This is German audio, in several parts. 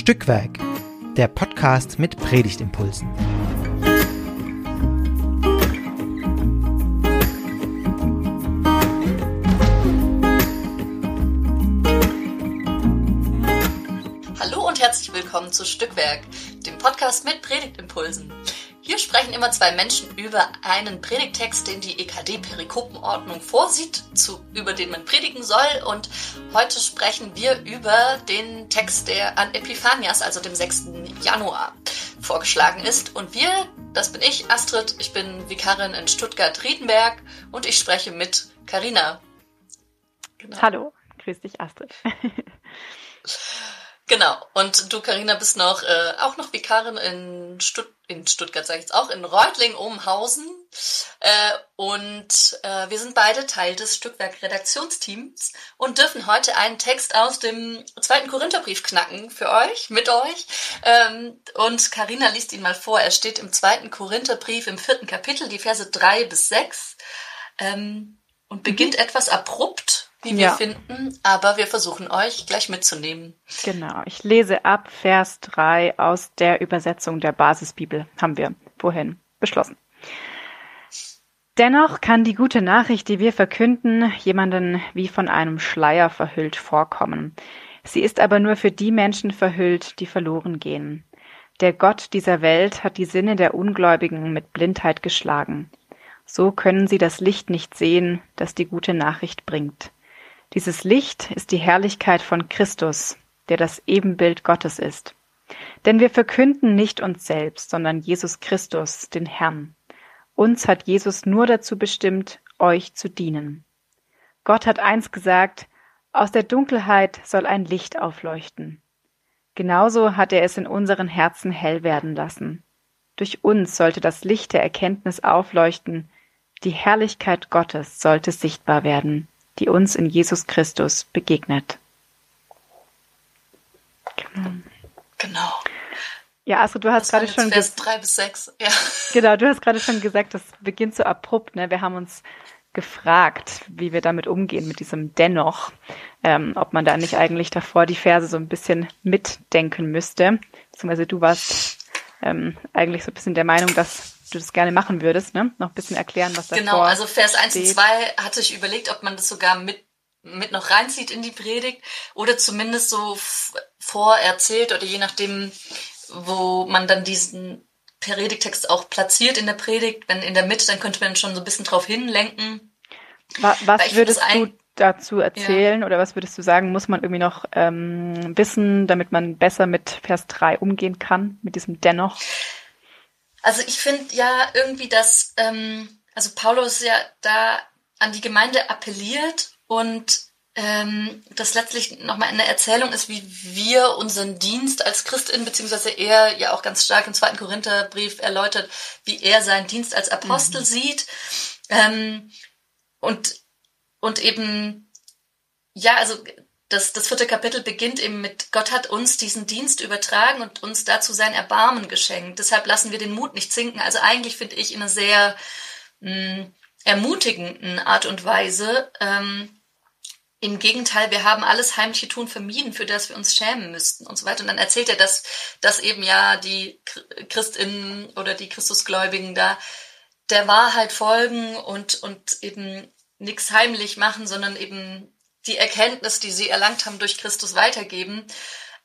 Stückwerk, der Podcast mit Predigtimpulsen. Hallo und herzlich willkommen zu Stückwerk, dem Podcast mit Predigtimpulsen. Hier sprechen immer zwei Menschen über einen Predigtext, den die EKD-Perikopenordnung vorsieht, zu, über den man predigen soll. Und heute sprechen wir über den Text, der an Epiphanias, also dem 6. Januar, vorgeschlagen ist. Und wir, das bin ich, Astrid, ich bin Vikarin in Stuttgart-Riedenberg und ich spreche mit Karina. Genau. Hallo, grüß dich, Astrid. Genau. Und du, Karina, bist noch äh, auch noch Vikarin in, Stutt in Stuttgart, sage ich jetzt auch, in Reutling-Obenhausen. Äh, und äh, wir sind beide Teil des Stückwerk-Redaktionsteams und dürfen heute einen Text aus dem zweiten Korintherbrief knacken für euch, mit euch. Ähm, und Karina liest ihn mal vor. Er steht im zweiten Korintherbrief im vierten Kapitel, die Verse drei bis sechs. Ähm, und beginnt mhm. etwas abrupt wie wir ja. finden, aber wir versuchen euch gleich mitzunehmen. Genau, ich lese ab Vers 3 aus der Übersetzung der Basisbibel, haben wir vorhin beschlossen. Dennoch kann die gute Nachricht, die wir verkünden, jemanden wie von einem Schleier verhüllt vorkommen. Sie ist aber nur für die Menschen verhüllt, die verloren gehen. Der Gott dieser Welt hat die Sinne der Ungläubigen mit Blindheit geschlagen. So können sie das Licht nicht sehen, das die gute Nachricht bringt. Dieses Licht ist die Herrlichkeit von Christus, der das Ebenbild Gottes ist. Denn wir verkünden nicht uns selbst, sondern Jesus Christus, den Herrn. Uns hat Jesus nur dazu bestimmt, euch zu dienen. Gott hat eins gesagt, aus der Dunkelheit soll ein Licht aufleuchten. Genauso hat er es in unseren Herzen hell werden lassen. Durch uns sollte das Licht der Erkenntnis aufleuchten, die Herrlichkeit Gottes sollte sichtbar werden die uns in Jesus Christus begegnet. Genau. genau. Ja, Astrid, du hast gerade schon Vers drei bis sechs. Ja. Genau, du hast gerade schon gesagt, das beginnt so abrupt. Ne? Wir haben uns gefragt, wie wir damit umgehen mit diesem dennoch, ähm, ob man da nicht eigentlich davor die Verse so ein bisschen mitdenken müsste. Beziehungsweise du warst ähm, eigentlich so ein bisschen der Meinung, dass du das gerne machen würdest, ne? Noch ein bisschen erklären, was da Genau, also Vers 1 steht. und 2 hatte ich überlegt, ob man das sogar mit mit noch reinzieht in die Predigt oder zumindest so vorerzählt oder je nachdem, wo man dann diesen Predigtext auch platziert in der Predigt, wenn in der Mitte, dann könnte man schon so ein bisschen drauf hinlenken. Was, was würdest du dazu erzählen ja. oder was würdest du sagen, muss man irgendwie noch ähm, wissen, damit man besser mit Vers 3 umgehen kann, mit diesem dennoch? Also ich finde ja irgendwie, dass ähm, also Paulus ja da an die Gemeinde appelliert und ähm, das letztlich nochmal eine Erzählung ist, wie wir unseren Dienst als Christin, beziehungsweise er ja auch ganz stark im zweiten Korintherbrief erläutert, wie er seinen Dienst als Apostel mhm. sieht. Ähm, und, und eben, ja, also das, das vierte Kapitel beginnt eben mit, Gott hat uns diesen Dienst übertragen und uns dazu sein Erbarmen geschenkt. Deshalb lassen wir den Mut nicht sinken. Also eigentlich finde ich in einer sehr mh, mm, ermutigenden Art und Weise. Ähm, Im Gegenteil, wir haben alles heimliche Tun vermieden, für das wir uns schämen müssten und so weiter. Und dann erzählt er, dass, dass eben ja die Christinnen oder die Christusgläubigen da der Wahrheit folgen und, und eben nichts heimlich machen, sondern eben die Erkenntnis, die sie erlangt haben durch Christus weitergeben.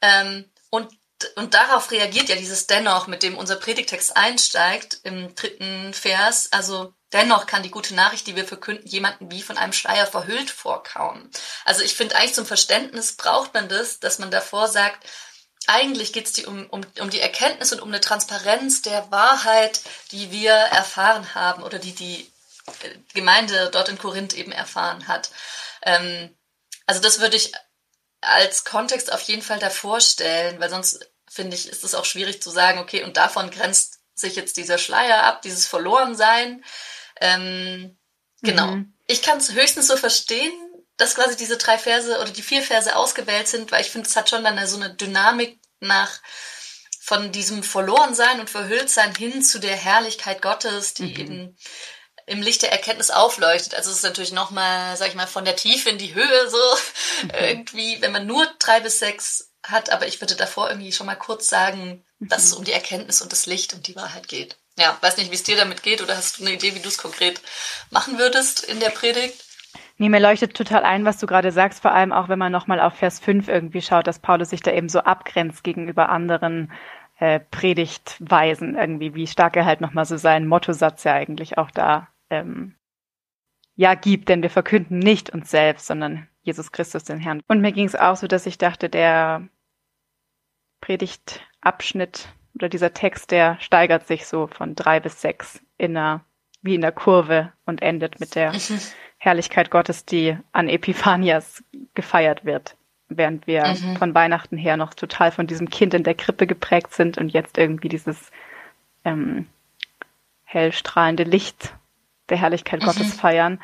Ähm, und, und darauf reagiert ja dieses Dennoch, mit dem unser Predigtext einsteigt im dritten Vers. Also dennoch kann die gute Nachricht, die wir verkünden, jemanden wie von einem Schleier verhüllt vorkauen. Also ich finde eigentlich zum Verständnis braucht man das, dass man davor sagt, eigentlich geht es um, um, um die Erkenntnis und um eine Transparenz der Wahrheit, die wir erfahren haben oder die die Gemeinde dort in Korinth eben erfahren hat. Ähm, also das würde ich als Kontext auf jeden Fall davor stellen, weil sonst finde ich, ist es auch schwierig zu sagen, okay, und davon grenzt sich jetzt dieser Schleier ab, dieses Verlorensein. Ähm, genau. Mhm. Ich kann es höchstens so verstehen, dass quasi diese drei Verse oder die vier Verse ausgewählt sind, weil ich finde, es hat schon dann so eine Dynamik nach von diesem Verlorensein und Verhülltsein hin zu der Herrlichkeit Gottes, die mhm. eben im Licht der Erkenntnis aufleuchtet. Also es ist natürlich nochmal, sag ich mal, von der Tiefe in die Höhe so. Irgendwie, wenn man nur drei bis sechs hat, aber ich würde davor irgendwie schon mal kurz sagen, mhm. dass es um die Erkenntnis und das Licht und die Wahrheit geht. Ja, weiß nicht, wie es dir damit geht oder hast du eine Idee, wie du es konkret machen würdest in der Predigt? Nee, mir leuchtet total ein, was du gerade sagst, vor allem auch, wenn man nochmal auf Vers 5 irgendwie schaut, dass Paulus sich da eben so abgrenzt gegenüber anderen äh, Predigtweisen irgendwie, wie stark er halt nochmal so seinen Mottosatz ja eigentlich auch da ähm, ja gibt, denn wir verkünden nicht uns selbst, sondern Jesus Christus den Herrn. Und mir ging es auch so, dass ich dachte, der Predigtabschnitt oder dieser Text, der steigert sich so von drei bis sechs in einer, wie in der Kurve und endet mit der Herrlichkeit Gottes, die an Epiphanias gefeiert wird, während wir mhm. von Weihnachten her noch total von diesem Kind in der Krippe geprägt sind und jetzt irgendwie dieses ähm, hellstrahlende Licht der Herrlichkeit mhm. Gottes feiern,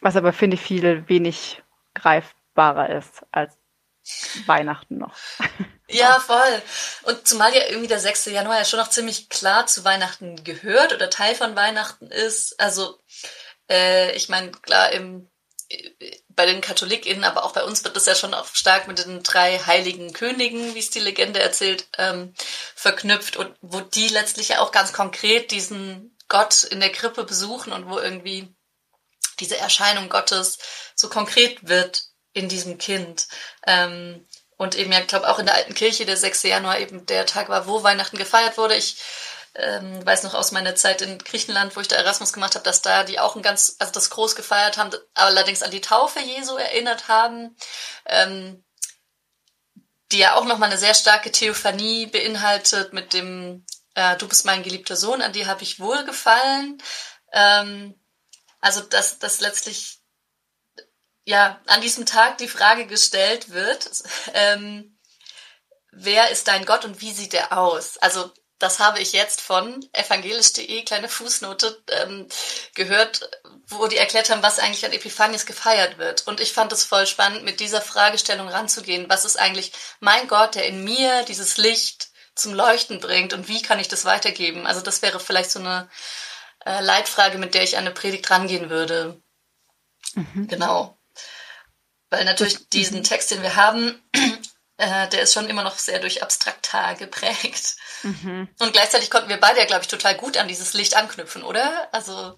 was aber finde ich viel wenig greifbarer ist als Weihnachten noch. Ja, voll. Und zumal ja irgendwie der 6. Januar ja schon noch ziemlich klar zu Weihnachten gehört oder Teil von Weihnachten ist. Also, äh, ich meine, klar, im, bei den KatholikInnen, aber auch bei uns wird das ja schon auch stark mit den drei heiligen Königen, wie es die Legende erzählt, ähm, verknüpft und wo die letztlich ja auch ganz konkret diesen Gott in der Krippe besuchen und wo irgendwie diese Erscheinung Gottes so konkret wird in diesem Kind. Ähm, und eben ja, ich glaube auch in der alten Kirche der 6. Januar eben der Tag war, wo Weihnachten gefeiert wurde. Ich ähm, weiß noch aus meiner Zeit in Griechenland, wo ich da Erasmus gemacht habe, dass da die auch ein ganz, also das groß gefeiert haben, allerdings an die Taufe Jesu erinnert haben, ähm, die ja auch nochmal eine sehr starke Theophanie beinhaltet mit dem äh, Du bist mein geliebter Sohn, an die habe ich wohlgefallen. Ähm, also dass das letztlich ja, an diesem Tag die Frage gestellt wird, ähm, wer ist dein Gott und wie sieht er aus? Also das habe ich jetzt von evangelisch.de, kleine Fußnote, ähm, gehört, wo die erklärt haben, was eigentlich an Epiphanias gefeiert wird. Und ich fand es voll spannend, mit dieser Fragestellung ranzugehen. Was ist eigentlich mein Gott, der in mir dieses Licht zum Leuchten bringt und wie kann ich das weitergeben? Also das wäre vielleicht so eine äh, Leitfrage, mit der ich an eine Predigt rangehen würde. Mhm. Genau. Weil natürlich diesen Text, den wir haben, äh, der ist schon immer noch sehr durch Abstraktar geprägt. Mhm. Und gleichzeitig konnten wir beide ja, glaube ich, total gut an dieses Licht anknüpfen, oder? Also.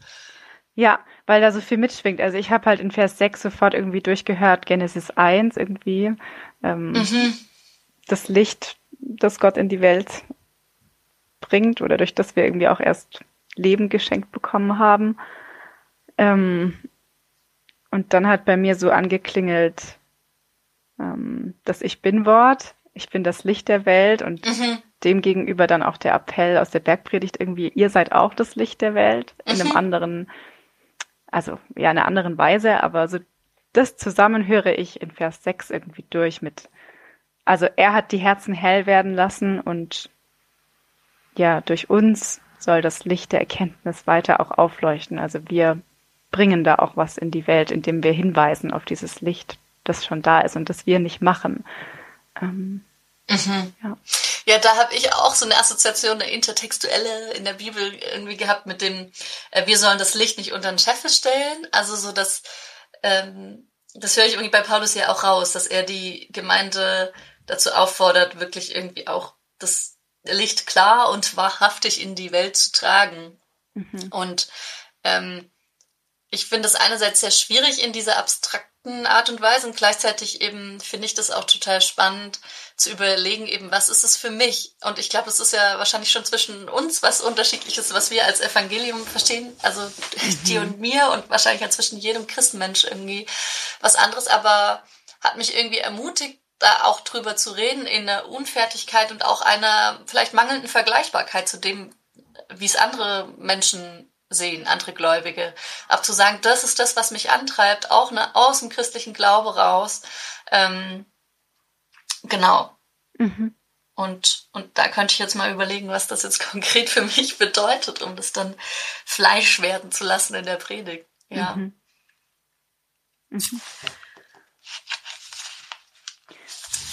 Ja, weil da so viel mitschwingt. Also ich habe halt in Vers 6 sofort irgendwie durchgehört, Genesis 1 irgendwie. Ähm, mhm. Das Licht, das Gott in die Welt bringt oder durch das wir irgendwie auch erst Leben geschenkt bekommen haben. Ähm, und dann hat bei mir so angeklingelt ähm, das Ich Bin-Wort. Ich bin das Licht der Welt und mhm. dem gegenüber dann auch der Appell aus der Bergpredigt irgendwie, ihr seid auch das Licht der Welt in mhm. einem anderen, also ja, in einer anderen Weise, aber so das zusammen höre ich in Vers 6 irgendwie durch mit, also er hat die Herzen hell werden lassen und ja, durch uns soll das Licht der Erkenntnis weiter auch aufleuchten. Also wir bringen da auch was in die Welt, indem wir hinweisen auf dieses Licht, das schon da ist und das wir nicht machen. Ähm, mhm. ja. ja, da habe ich auch so eine Assoziation, eine intertextuelle in der Bibel irgendwie gehabt mit dem, äh, wir sollen das Licht nicht unter den Scheffel stellen. Also so, dass ähm, das höre ich irgendwie bei Paulus ja auch raus, dass er die Gemeinde dazu auffordert, wirklich irgendwie auch das Licht klar und wahrhaftig in die Welt zu tragen. Mhm. Und ähm, ich finde es einerseits sehr schwierig in dieser abstrakten Art und Weise und gleichzeitig eben finde ich das auch total spannend zu überlegen, eben, was ist es für mich? Und ich glaube, es ist ja wahrscheinlich schon zwischen uns was unterschiedliches, was wir als Evangelium verstehen, also mhm. dir und mir und wahrscheinlich ja zwischen jedem Christenmensch irgendwie was anderes, aber hat mich irgendwie ermutigt, da auch drüber zu reden, in der Unfertigkeit und auch einer vielleicht mangelnden Vergleichbarkeit zu dem, wie es andere Menschen sehen, andere Gläubige. Aber zu sagen, das ist das, was mich antreibt, auch ne, aus dem christlichen Glaube raus. Ähm, genau. Mhm. Und, und da könnte ich jetzt mal überlegen, was das jetzt konkret für mich bedeutet, um das dann Fleisch werden zu lassen in der Predigt. Ja. Mhm. Mhm.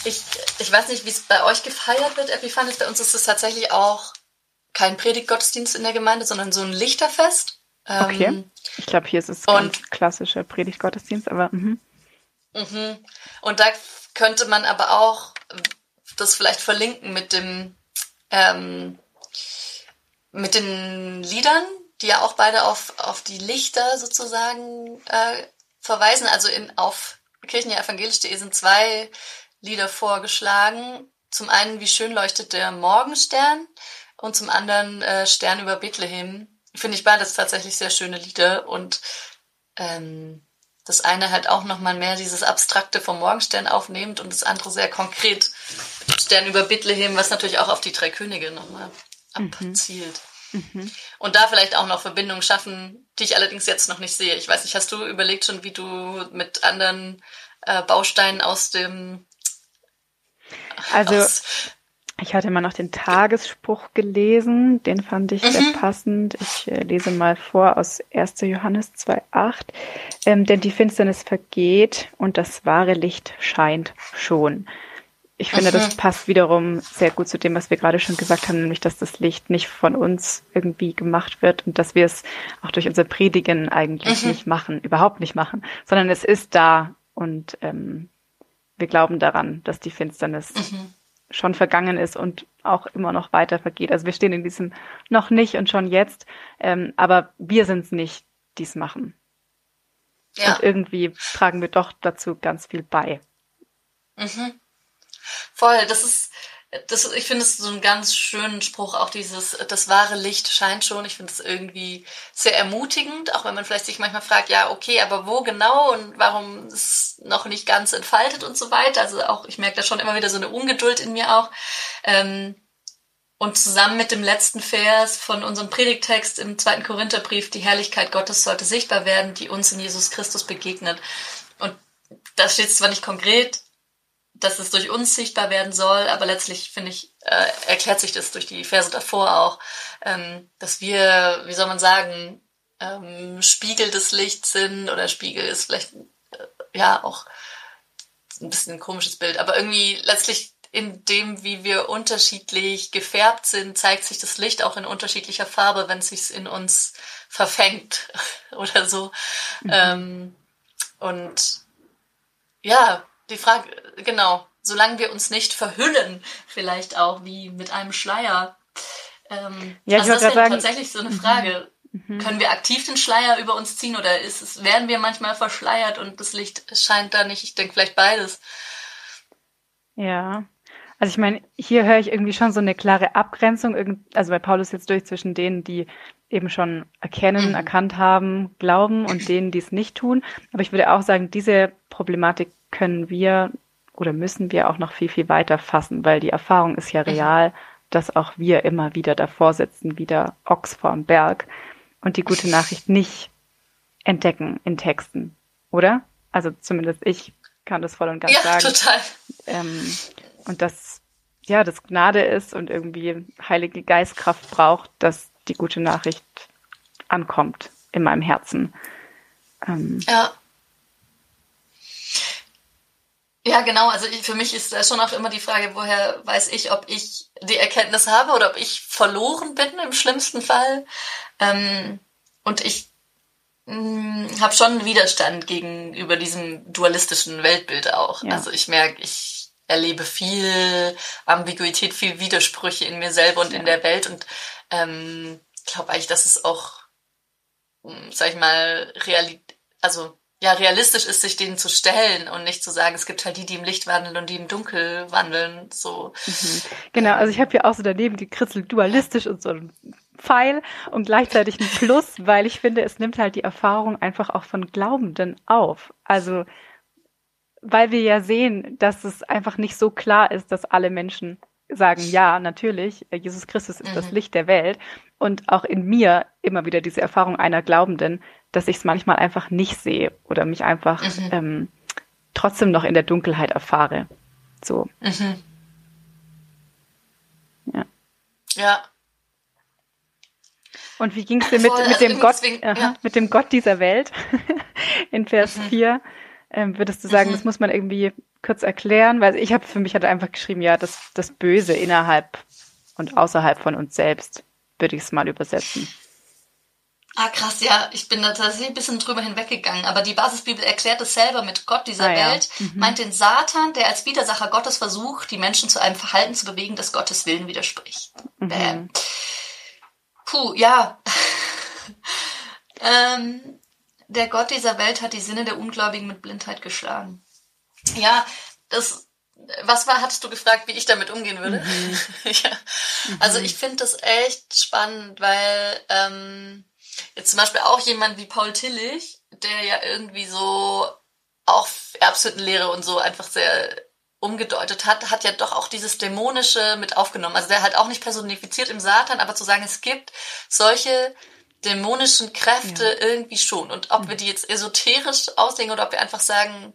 Ich, ich weiß nicht, wie es bei euch gefeiert wird, Epiphanes. Bei uns ist es tatsächlich auch kein Predigtgottesdienst in der Gemeinde, sondern so ein Lichterfest. Okay. Ähm, ich glaube, hier ist es ganz klassischer Predigtgottesdienst, aber. Mhm. Mhm. Und da könnte man aber auch, das vielleicht verlinken mit dem ähm, mit den Liedern, die ja auch beide auf, auf die Lichter sozusagen äh, verweisen. Also in, auf kirchenevangelisch.de sind zwei Lieder vorgeschlagen. Zum einen, wie schön leuchtet der Morgenstern und zum anderen äh, Stern über Bethlehem. Finde ich beides tatsächlich sehr schöne Lieder und ähm, das eine halt auch nochmal mehr dieses Abstrakte vom Morgenstern aufnehmend und das andere sehr konkret Stern über Bethlehem, was natürlich auch auf die drei Könige nochmal mhm. abzielt. Mhm. Und da vielleicht auch noch Verbindungen schaffen, die ich allerdings jetzt noch nicht sehe. Ich weiß nicht, hast du überlegt schon, wie du mit anderen äh, Bausteinen aus dem also aus ich hatte mal noch den Tagesspruch gelesen, den fand ich mhm. sehr passend. Ich äh, lese mal vor aus 1. Johannes 2.8. Ähm, denn die Finsternis vergeht und das wahre Licht scheint schon. Ich finde, mhm. das passt wiederum sehr gut zu dem, was wir gerade schon gesagt haben, nämlich, dass das Licht nicht von uns irgendwie gemacht wird und dass wir es auch durch unser Predigen eigentlich mhm. nicht machen, überhaupt nicht machen, sondern es ist da und ähm, wir glauben daran, dass die Finsternis mhm schon vergangen ist und auch immer noch weiter vergeht. Also wir stehen in diesem noch nicht und schon jetzt, ähm, aber wir sind es nicht, die es machen. Ja. Und irgendwie tragen wir doch dazu ganz viel bei. Mhm. Voll, das ist, das, ich finde es so einen ganz schönen Spruch, auch dieses, das wahre Licht scheint schon. Ich finde es irgendwie sehr ermutigend, auch wenn man vielleicht sich manchmal fragt, ja, okay, aber wo genau und warum ist es noch nicht ganz entfaltet und so weiter. Also auch, ich merke da schon immer wieder so eine Ungeduld in mir auch. Ähm, und zusammen mit dem letzten Vers von unserem Predigtext im zweiten Korintherbrief, die Herrlichkeit Gottes sollte sichtbar werden, die uns in Jesus Christus begegnet. Und da steht es zwar nicht konkret, dass es durch uns sichtbar werden soll, aber letztlich, finde ich, äh, erklärt sich das durch die Verse davor auch, ähm, dass wir, wie soll man sagen, ähm, Spiegel des Lichts sind oder Spiegel ist vielleicht äh, ja auch ein bisschen ein komisches Bild, aber irgendwie letztlich in dem, wie wir unterschiedlich gefärbt sind, zeigt sich das Licht auch in unterschiedlicher Farbe, wenn es sich in uns verfängt oder so. Mhm. Ähm, und ja, die Frage, genau, solange wir uns nicht verhüllen, vielleicht auch wie mit einem Schleier. Ähm, ja, also das wäre sagen, tatsächlich so eine mhm. Frage. Mhm. Können wir aktiv den Schleier über uns ziehen oder ist es, werden wir manchmal verschleiert und das Licht scheint da nicht? Ich denke vielleicht beides. Ja. Also ich meine, hier höre ich irgendwie schon so eine klare Abgrenzung, also bei Paulus jetzt durch zwischen denen, die eben schon erkennen, mhm. erkannt haben, glauben und denen, die es nicht tun. Aber ich würde auch sagen, diese Problematik können wir oder müssen wir auch noch viel, viel weiter fassen, weil die Erfahrung ist ja mhm. real, dass auch wir immer wieder davor sitzen, wie der Ochs vorm Berg und die gute Nachricht nicht entdecken in Texten, oder? Also zumindest ich kann das voll und ganz ja, sagen. Total. Ähm, und dass ja das Gnade ist und irgendwie Heilige Geistkraft braucht, dass die gute Nachricht ankommt in meinem Herzen. Ähm, ja. Ja, genau. Also ich, für mich ist da schon auch immer die Frage, woher weiß ich, ob ich die Erkenntnis habe oder ob ich verloren bin im schlimmsten Fall. Ähm, und ich mm, habe schon einen Widerstand gegenüber diesem dualistischen Weltbild auch. Ja. Also ich merke, ich erlebe viel Ambiguität, viel Widersprüche in mir selber und ja. in der Welt und ähm, glaube eigentlich, dass es auch, mm, sag ich mal, Realität, also ja, realistisch ist, sich denen zu stellen und nicht zu sagen, es gibt halt die, die im Licht wandeln und die im Dunkel wandeln. So. Mhm. Genau, also ich habe hier auch so daneben gekritzelt, dualistisch und so ein Pfeil und gleichzeitig ein Plus, weil ich finde, es nimmt halt die Erfahrung einfach auch von Glaubenden auf. Also, weil wir ja sehen, dass es einfach nicht so klar ist, dass alle Menschen sagen, ja, natürlich, Jesus Christus ist mhm. das Licht der Welt. Und auch in mir immer wieder diese Erfahrung einer Glaubenden, dass ich es manchmal einfach nicht sehe oder mich einfach mhm. ähm, trotzdem noch in der Dunkelheit erfahre. So. Mhm. Ja. Ja. Und wie ging es dir mit, Voll, mit, dem Gott, deswegen, aha, mit dem Gott dieser Welt in Vers mhm. 4? Ähm, würdest du sagen, mhm. das muss man irgendwie kurz erklären? Weil ich habe für mich hat einfach geschrieben, ja, das, das Böse innerhalb und außerhalb von uns selbst, würde ich es mal übersetzen. Ah, krass, ja. Ich bin da tatsächlich ein bisschen drüber hinweggegangen. Aber die Basisbibel erklärt es selber mit Gott dieser Ah, ja. Welt, Mhm. meint den Satan, der als Widersacher Gottes versucht, die Menschen zu einem Verhalten zu bewegen, das Gottes Willen widerspricht. Mhm. Bäm. Puh, ja. ähm, der Gott dieser Welt hat die Sinne der Ungläubigen mit Blindheit geschlagen. Ja, das, was war, hattest du gefragt, wie ich damit umgehen würde? Mhm. ja. Also ich finde das echt spannend, weil ähm, jetzt zum Beispiel auch jemand wie Paul Tillich, der ja irgendwie so auch Erbsündenlehre und so einfach sehr umgedeutet hat, hat ja doch auch dieses Dämonische mit aufgenommen. Also der halt auch nicht personifiziert im Satan, aber zu sagen, es gibt solche dämonischen Kräfte Ja. irgendwie schon. Und ob wir die jetzt esoterisch auslegen oder ob wir einfach sagen,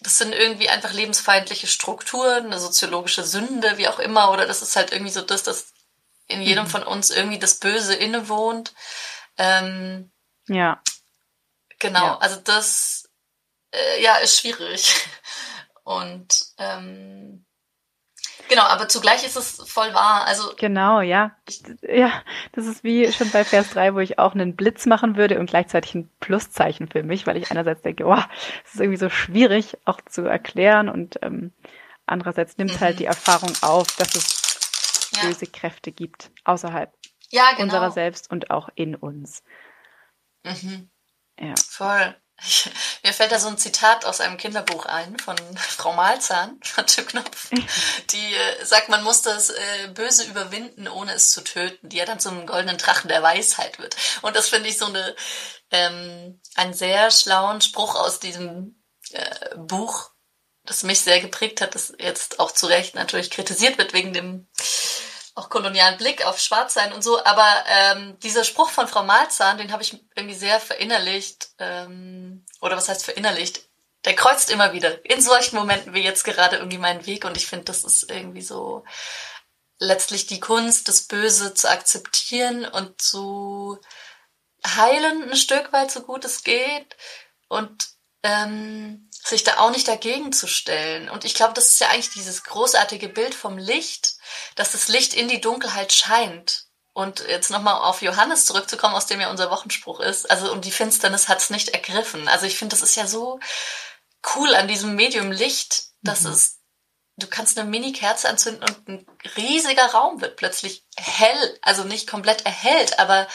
das sind irgendwie einfach lebensfeindliche Strukturen, eine soziologische Sünde, wie auch immer, oder das ist halt irgendwie so das, dass in jedem Mhm. von uns irgendwie das Böse innewohnt. Ähm, Ja. Genau, Ja. also das äh, ja ist schwierig. Und ähm, genau, aber zugleich ist es voll wahr. Also Genau, ja. Ja, das ist wie schon bei Vers 3, wo ich auch einen Blitz machen würde und gleichzeitig ein Pluszeichen für mich, weil ich einerseits denke, wow, es ist irgendwie so schwierig auch zu erklären und ähm, andererseits nimmt Mhm. halt die Erfahrung auf, dass es ja, böse Kräfte gibt außerhalb ja genau. unserer selbst und auch in uns. Mhm, Ja. voll. Ich, mir fällt da so ein Zitat aus einem Kinderbuch ein von Frau Malzahn von Tim Knopf, die äh, sagt, man muss das äh, Böse überwinden, ohne es zu töten, die ja dann zum goldenen Drachen der Weisheit wird. Und das finde ich so eine ähm, einen sehr schlauen Spruch aus diesem äh, Buch, das mich sehr geprägt hat, das jetzt auch zu Recht natürlich kritisiert wird wegen dem auch kolonialen Blick auf Schwarzsein und so. Aber ähm, dieser Spruch von Frau Malzahn, den habe ich irgendwie sehr verinnerlicht. Ähm, oder was heißt verinnerlicht? Der kreuzt immer wieder in solchen Momenten wie jetzt gerade irgendwie meinen Weg. Und ich finde, das ist irgendwie so letztlich die Kunst, das Böse zu akzeptieren und zu heilen ein Stück weit, so gut es geht. Und ähm, sich da auch nicht dagegen zu stellen. Und ich glaube, das ist ja eigentlich dieses großartige Bild vom Licht, dass das Licht in die Dunkelheit scheint. Und jetzt nochmal auf Johannes zurückzukommen, aus dem ja unser Wochenspruch ist. Also, und die Finsternis hat's nicht ergriffen. Also, ich finde, das ist ja so cool an diesem Medium Licht, dass Mhm. es, du kannst eine Mini-Kerze anzünden und ein riesiger Raum wird plötzlich hell. Also nicht komplett erhellt, aber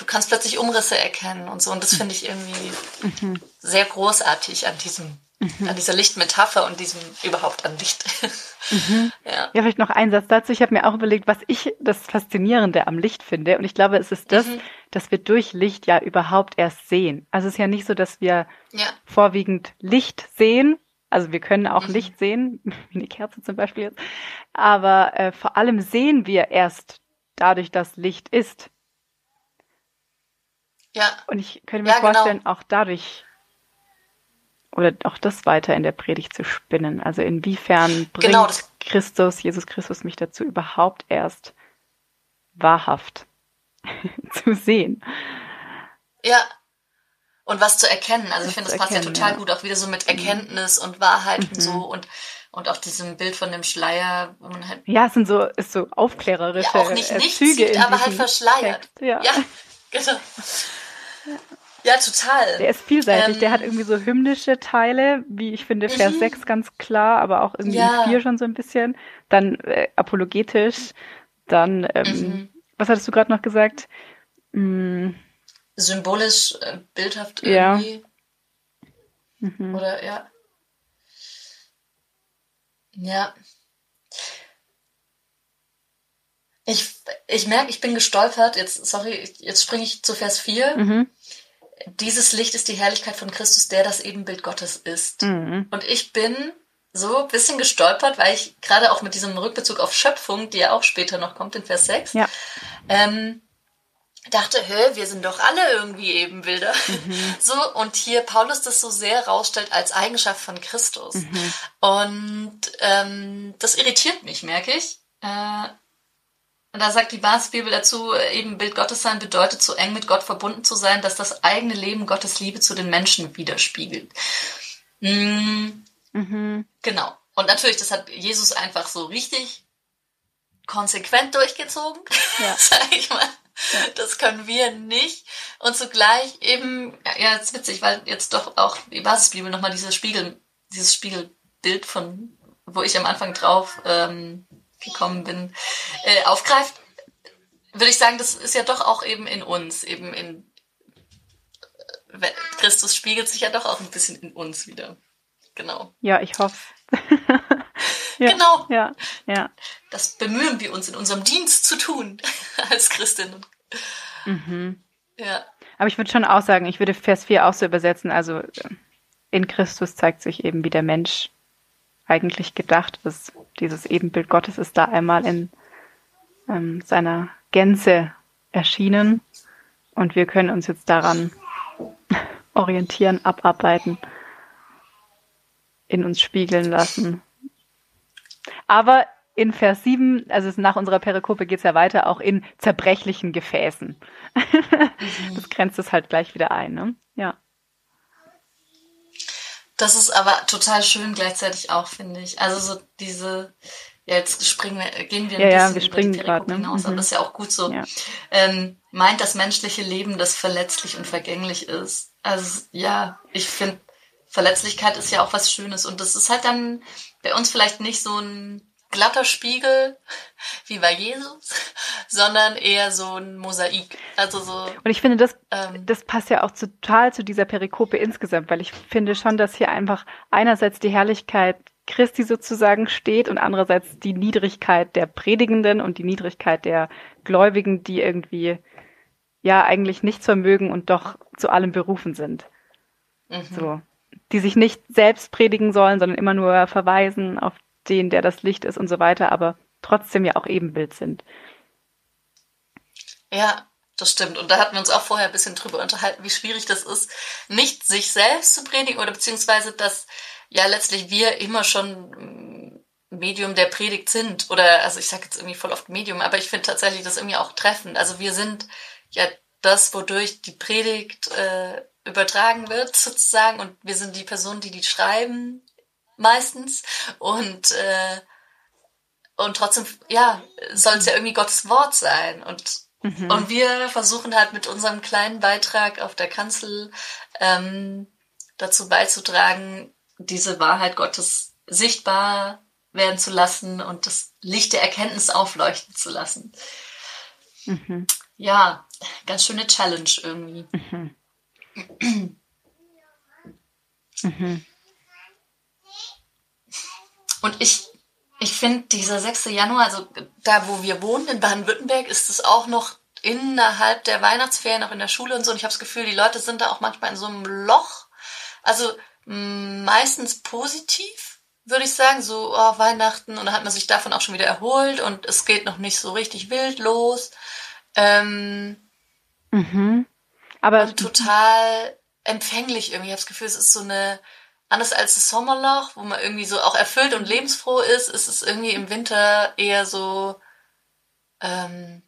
du kannst plötzlich Umrisse erkennen und so. Und das finde ich irgendwie Mhm. sehr großartig an diesem, an dieser Lichtmetapher und diesem überhaupt an Licht. Mhm. ja. Ja, vielleicht noch ein Satz dazu. Ich habe mir auch überlegt, was ich das Faszinierende am Licht finde. Und ich glaube, es ist das, Mhm. dass wir durch Licht ja überhaupt erst sehen. Also es ist ja nicht so, dass wir Ja. vorwiegend Licht sehen. Also wir können auch Mhm. Licht sehen, wie eine Kerze zum Beispiel jetzt. Aber äh, vor allem sehen wir erst dadurch, dass Licht ist. Ja. Und ich könnte mir Ja, genau. vorstellen, auch dadurch oder auch das weiter in der Predigt zu spinnen. Also inwiefern bringt Genau, Christus, Jesus Christus mich dazu überhaupt erst wahrhaft zu sehen. Ja. Und was zu erkennen. Also Was ich finde, das passt ja erkennen, total ja. gut auch wieder so mit Erkenntnis und Wahrheit und Mhm. so und, und auch diesem Bild von dem Schleier, wo man halt Ja, es sind so, ist so aufklärerische ja auch nicht äh, nichts Züge sieht, aber halt verschleiert. Text. Ja. Ja, genau. Ja, total. Der ist vielseitig. Ähm, der hat irgendwie so hymnische Teile, wie ich finde, Vers Mhm. 6 ganz klar, aber auch irgendwie Ja. 4 schon so ein bisschen. Dann äh, apologetisch. Dann, ähm, Mhm. was hattest du gerade noch gesagt? Mm, Symbolisch, äh, bildhaft Ja. irgendwie. mhm. Oder ja. Ja. Ich, ich merke, ich bin gestolpert. Jetzt, sorry, jetzt springe ich zu Vers 4. Mhm. Dieses Licht ist die Herrlichkeit von Christus, der das Ebenbild Gottes ist. Mhm. Und ich bin so ein bisschen gestolpert, weil ich gerade auch mit diesem Rückbezug auf Schöpfung, die ja auch später noch kommt in Vers 6, Ja. ähm, dachte, hä, wir sind doch alle irgendwie Ebenbilder. So, und hier Paulus das so sehr rausstellt als Eigenschaft von Christus. Und ähm, das irritiert mich, merke ich. Äh, und da sagt die Basisbibel dazu, äh, eben Bild Gottes sein bedeutet, so eng mit Gott verbunden zu sein, dass das eigene Leben Gottes Liebe zu den Menschen widerspiegelt. Mm, Mhm. Genau. Und natürlich, das hat Jesus einfach so richtig konsequent durchgezogen, Ja. sag ich mal. Das können wir nicht. Und zugleich eben, ja, ist witzig, weil jetzt doch auch die Basisbibel nochmal dieses Spiegel, dieses Spiegelbild von, wo ich am Anfang drauf ähm, gekommen bin, äh, aufgreift, würde ich sagen, das ist ja doch auch eben in uns, eben in äh, Christus spiegelt sich ja doch auch ein bisschen in uns wieder. Genau. Ja, ich hoffe. ja, genau. Ja, ja. Das bemühen wir uns in unserem Dienst zu tun als Christinnen. Mhm. Ja. Aber ich würde schon auch sagen, ich würde Vers 4 auch so übersetzen, also in Christus zeigt sich eben, wie der Mensch eigentlich gedacht ist. Dieses Ebenbild Gottes ist da einmal in ähm, seiner Gänze erschienen und wir können uns jetzt daran orientieren, abarbeiten, in uns spiegeln lassen. Aber in Vers 7, also nach unserer Perikope geht es ja weiter, auch in zerbrechlichen Gefäßen. Das grenzt es halt gleich wieder ein, ne? Ja. Das ist aber total schön gleichzeitig auch, finde ich. Also so diese, ja, jetzt springen wir, gehen wir ein ja, bisschen ja, wir springen grad, ne? hinaus, Mhm. aber das ist ja auch gut so. Ja. Ähm, meint das menschliche Leben, das verletzlich und vergänglich ist. Also ja, ich finde, Verletzlichkeit ist ja auch was Schönes und das ist halt dann bei uns vielleicht nicht so ein glatter Spiegel wie bei Jesus, sondern eher so ein Mosaik. Also so. Und ich finde, das, Ähm, das passt ja auch total zu dieser Perikope insgesamt, weil ich finde schon, dass hier einfach einerseits die Herrlichkeit Christi sozusagen steht und andererseits die Niedrigkeit der Predigenden und die Niedrigkeit der Gläubigen, die irgendwie ja eigentlich nichts vermögen und doch zu allem berufen sind. mhm. So. Die sich nicht selbst predigen sollen, sondern immer nur verweisen auf den, der das Licht ist und so weiter, aber trotzdem ja auch Ebenbild sind. Ja, das stimmt. Und da hatten wir uns auch vorher ein bisschen drüber unterhalten, wie schwierig das ist, nicht sich selbst zu predigen oder beziehungsweise, dass ja letztlich wir immer schon mm, Medium der Predigt sind. Oder, also ich sage jetzt irgendwie voll oft Medium, aber ich finde tatsächlich das irgendwie auch treffend. Also wir sind ja das, wodurch die Predigt äh, übertragen wird, sozusagen. Und wir sind die Personen, die die schreiben, meistens. Und, äh, und trotzdem, ja, soll es ja irgendwie Gottes Wort sein. Und Mhm. und wir versuchen halt mit unserem kleinen Beitrag auf der Kanzel ähm, dazu beizutragen, diese Wahrheit Gottes sichtbar werden zu lassen und das Licht der Erkenntnis aufleuchten zu lassen. Mhm. Ja, ganz schöne Challenge irgendwie. Mhm. Mhm. Und ich, ich finde, dieser 6. Januar, also da, wo wir wohnen, in Baden-Württemberg, ist es auch noch innerhalb der Weihnachtsferien, auch in der Schule und so. Und ich habe das Gefühl, die Leute sind da auch manchmal in so einem Loch. Also meistens positiv, würde ich sagen. So, oh, Weihnachten. Und dann hat man sich davon auch schon wieder erholt und es geht noch nicht so richtig wild los. Ähm, Mhm. Aber total empfänglich irgendwie. Ich habe das Gefühl, es ist so eine, anders als das Sommerloch, wo man irgendwie so auch erfüllt und lebensfroh ist, ist es irgendwie im Winter eher so ähm,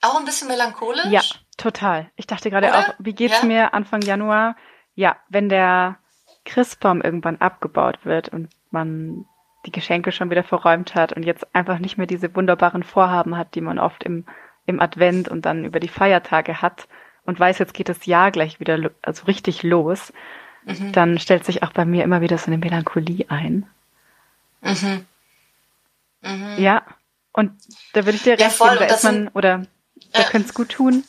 auch ein bisschen melancholisch. Ja, total. Ich dachte gerade auch, wie geht's Ja. mir Anfang Januar? Ja, wenn der Christbaum irgendwann abgebaut wird und man die Geschenke schon wieder verräumt hat und jetzt einfach nicht mehr diese wunderbaren Vorhaben hat, die man oft im, im Advent und dann über die Feiertage hat und weiß, jetzt geht das Jahr gleich wieder also richtig los, Mhm. dann stellt sich auch bei mir immer wieder so eine Melancholie ein. Mhm. Mhm. Ja, und da würde ich dir Ja, recht voll, geben, da ist man, oder da Ja. könnte es gut tun,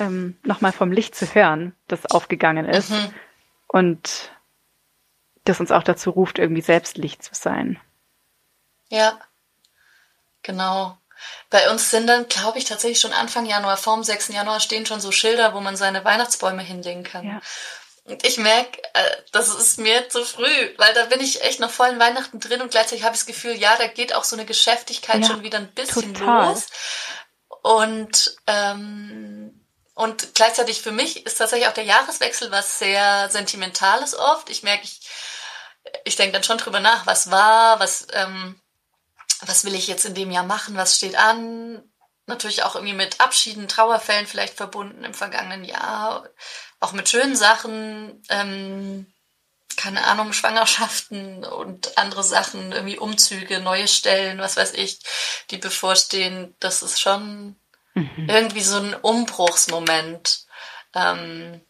ähm, nochmal vom Licht zu hören, das aufgegangen ist Mhm. und das uns auch dazu ruft, irgendwie selbst Licht zu sein. Ja, genau. Bei uns sind dann, glaube ich, tatsächlich schon Anfang Januar, vorm 6. Januar stehen schon so Schilder, wo man seine Weihnachtsbäume hinlegen kann. Ja. Und ich merke, äh, das ist mir zu früh, weil da bin ich echt noch voll in Weihnachten drin und gleichzeitig habe ich das Gefühl, ja, da geht auch so eine Geschäftigkeit Ja, schon wieder ein bisschen total. los. Und, ähm, und gleichzeitig für mich ist tatsächlich auch der Jahreswechsel was sehr Sentimentales oft. Ich merke, ich, ich denke dann schon drüber nach, was war, was, ähm, was will ich jetzt in dem Jahr machen, was steht an. Natürlich auch irgendwie mit Abschieden, Trauerfällen vielleicht verbunden im vergangenen Jahr, auch mit schönen Sachen, ähm, keine Ahnung, Schwangerschaften und andere Sachen, irgendwie Umzüge, neue Stellen, was weiß ich, die bevorstehen. Das ist schon, Mhm. Irgendwie so ein Umbruchsmoment. Ähm,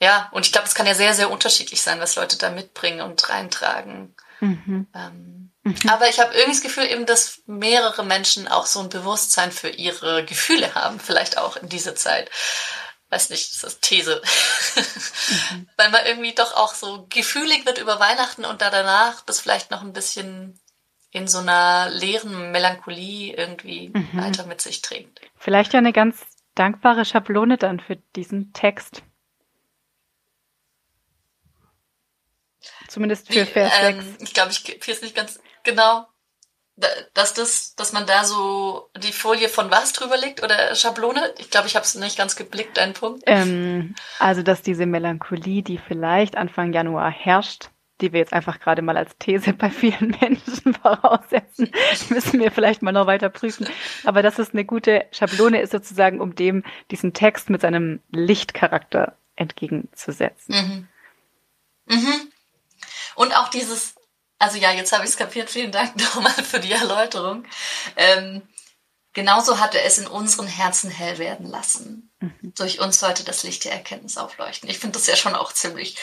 ja, und ich glaube, es kann ja sehr, sehr unterschiedlich sein, was Leute da mitbringen und reintragen. Mhm. Ähm, mhm. Aber ich habe irgendwie das Gefühl eben, dass mehrere Menschen auch so ein Bewusstsein für ihre Gefühle haben, vielleicht auch in dieser Zeit. Weiß nicht, das ist These. Mhm. Weil man irgendwie doch auch so gefühlig wird über Weihnachten und da danach das vielleicht noch ein bisschen in so einer leeren Melancholie irgendwie mhm. weiter mit sich trägt. Vielleicht ja eine ganz dankbare Schablone dann für diesen Text. Zumindest für Wie, Vers ähm, 6. Ich glaube, ich es nicht ganz genau. Dass das, dass man da so die Folie von was drüber legt oder Schablone? Ich glaube, ich habe es nicht ganz geblickt, dein Punkt. Ähm, also, dass diese Melancholie, die vielleicht Anfang Januar herrscht, die wir jetzt einfach gerade mal als These bei vielen Menschen voraussetzen, müssen wir vielleicht mal noch weiter prüfen. Aber dass es eine gute Schablone ist sozusagen, um dem diesen Text mit seinem Lichtcharakter entgegenzusetzen. Mhm. Mhm. Und auch dieses, also ja, jetzt habe ich es kapiert, vielen Dank nochmal für die Erläuterung. Ähm, genauso hat er es in unseren Herzen hell werden lassen. Mhm. Durch uns sollte das Licht der Erkenntnis aufleuchten. Ich finde das ja schon auch ziemlich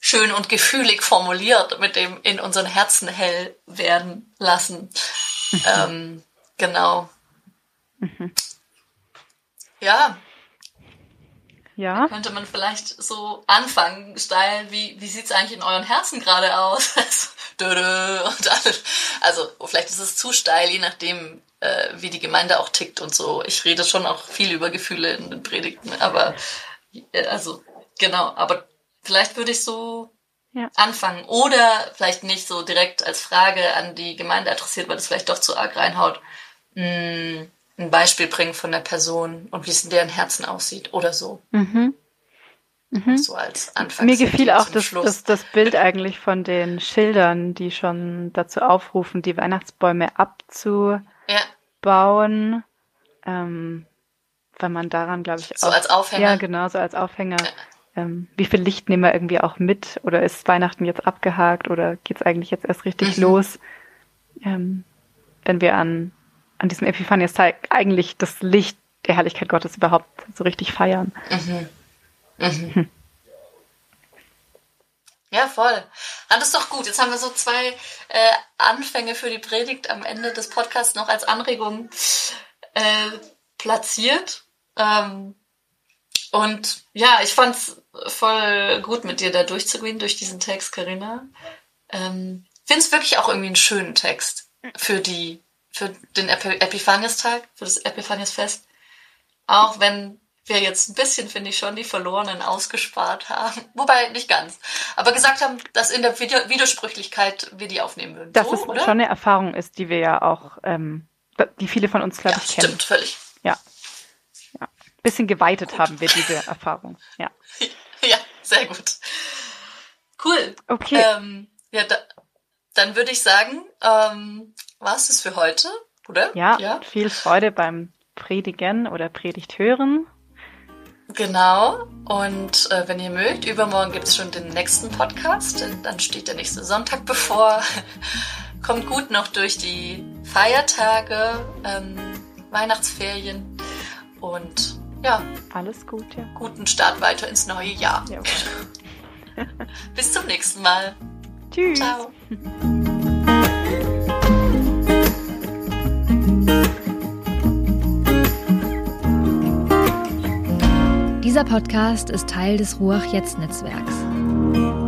schön und gefühlig formuliert mit dem in unseren Herzen hell werden lassen. Mhm. Ähm, genau. Mhm. Ja, ja. Könnte man vielleicht so anfangen, steil, wie, wie sieht's eigentlich in euren Herzen gerade aus? also, vielleicht ist es zu steil, je nachdem, äh, wie die Gemeinde auch tickt und so. Ich rede schon auch viel über Gefühle in den Predigten, aber, äh, also, genau, aber vielleicht würde ich so ja. anfangen. Oder vielleicht nicht so direkt als Frage an die Gemeinde adressiert, weil das vielleicht doch zu arg reinhaut. Hm ein Beispiel bringen von der Person und wie es in deren Herzen aussieht oder so. Mhm. Mhm. So als Anfang. Mir gefiel auch das, das, das Bild eigentlich von den Schildern, die schon dazu aufrufen, die Weihnachtsbäume abzubauen. Ja. Ähm, weil man daran, glaube ich, auch. So als Aufhänger. Ja, genau, so als Aufhänger. Ja. Ähm, wie viel Licht nehmen wir irgendwie auch mit? Oder ist Weihnachten jetzt abgehakt oder geht es eigentlich jetzt erst richtig mhm. los? Ähm, wenn wir an an diesem Epiphaniastag eigentlich das Licht der Herrlichkeit Gottes überhaupt so richtig feiern. Mhm. Mhm. Hm. Ja, voll. Ah, das ist doch gut. Jetzt haben wir so zwei äh, Anfänge für die Predigt am Ende des Podcasts noch als Anregung äh, platziert. Ähm, und ja, ich fand's voll gut, mit dir da durchzugehen durch diesen Text, Karina. Ähm, Finde es wirklich auch irgendwie einen schönen Text für die für den Epiphaniastag, für das Epiphaniasfest. Auch wenn wir jetzt ein bisschen, finde ich, schon die Verlorenen ausgespart haben. Wobei nicht ganz. Aber gesagt haben, dass in der Widersprüchlichkeit wir die aufnehmen würden. Dass so, es oder? schon eine Erfahrung ist, die wir ja auch, ähm, die viele von uns, glaube ja, ich, kennen. Stimmt, völlig. Ja. ja. Bisschen geweitet gut. haben wir diese Erfahrung. Ja. ja, sehr gut. Cool. Okay. Ähm, ja, da, dann würde ich sagen, ähm, war es das für heute, oder? Ja, ja, viel Freude beim Predigen oder Predigt hören. Genau. Und äh, wenn ihr mögt, übermorgen gibt es schon den nächsten Podcast, denn dann steht der nächste Sonntag bevor. Kommt gut noch durch die Feiertage, ähm, Weihnachtsferien und ja. Alles gut, ja. Guten Start weiter ins neue Jahr. Ja. Bis zum nächsten Mal. Tschüss. Ciao. Dieser Podcast ist Teil des Ruach Jetzt Netzwerks.